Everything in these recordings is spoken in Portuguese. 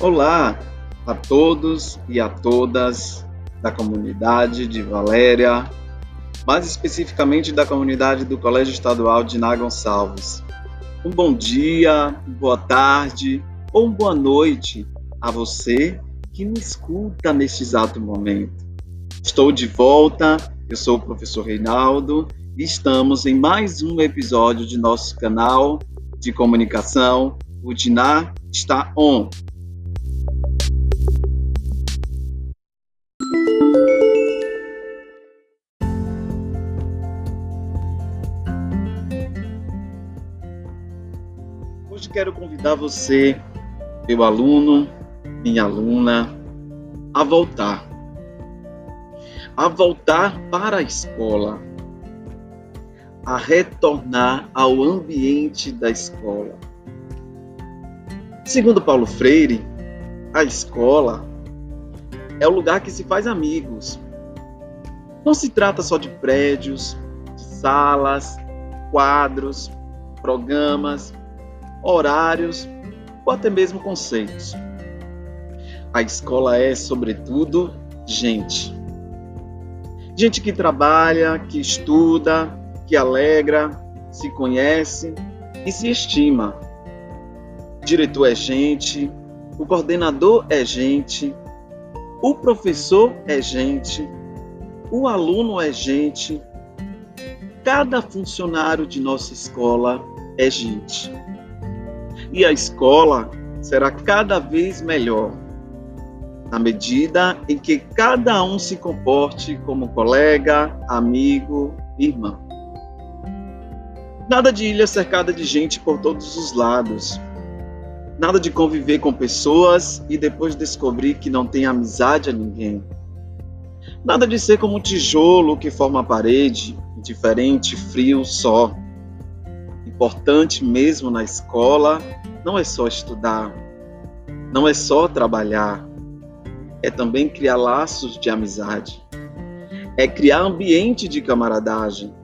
Olá a todos e a todas da comunidade de Valéria, mais especificamente da comunidade do Colégio Estadual de Ná Gonçalves. Um bom dia, boa tarde ou boa noite a você que me escuta neste exato momento. Estou de volta, eu sou o professor Reinaldo e estamos em mais um episódio de nosso canal de comunicação, o Dinar está on. Hoje quero convidar você, meu aluno, minha aluna, a voltar. A voltar para a escola. A retornar ao ambiente da escola. Segundo Paulo Freire, a escola é o lugar que se faz amigos. Não se trata só de prédios, de salas, quadros, programas, horários ou até mesmo conceitos. A escola é, sobretudo, gente. Gente que trabalha, que estuda, que alegra, se conhece e se estima. O diretor é gente, o coordenador é gente, o professor é gente, o aluno é gente, cada funcionário de nossa escola é gente. E a escola será cada vez melhor, na medida em que cada um se comporte como colega, amigo, irmão. Nada de ilha cercada de gente por todos os lados, Nada de conviver com pessoas e depois descobrir que não tem amizade a ninguém. Nada de ser como um tijolo que forma a parede, indiferente, frio, só. Importante mesmo na escola não é só estudar, não é só trabalhar, é também criar laços de amizade, é criar ambiente de camaradagem,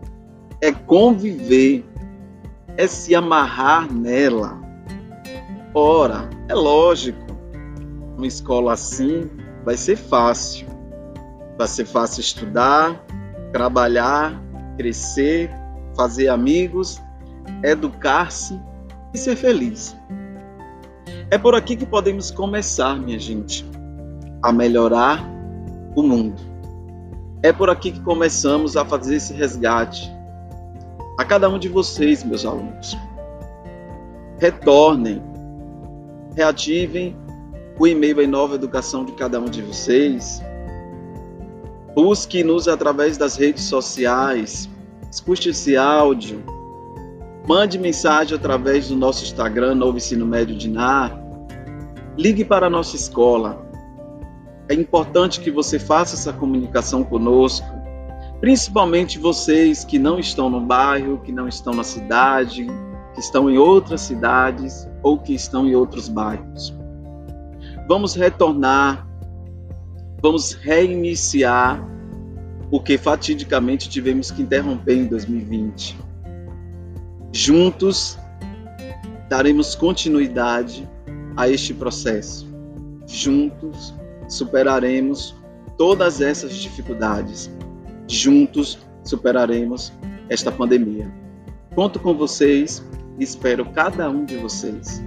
é conviver, é se amarrar nela Ora, é lógico, uma escola assim vai ser fácil. Vai ser fácil estudar, trabalhar, crescer, fazer amigos, educar-se e ser feliz. É por aqui que podemos começar, minha gente, a melhorar o mundo. É por aqui que começamos a fazer esse resgate. A cada um de vocês, meus alunos. Retornem reativem o e-mail em Nova Educação de cada um de vocês. Busque-nos através das redes sociais. Escute esse áudio. Mande mensagem através do nosso Instagram, Novo Ensino Médio de NAR. Ligue para a nossa escola. É importante que você faça essa comunicação conosco, principalmente vocês que não estão no bairro, que não estão na cidade, que estão em outras cidades ou que estão em outros bairros. Vamos retornar, vamos reiniciar o que fatidicamente tivemos que interromper em 2020. Juntos daremos continuidade a este processo. Juntos superaremos todas essas dificuldades. Juntos superaremos esta pandemia. Conto com vocês Espero cada um de vocês.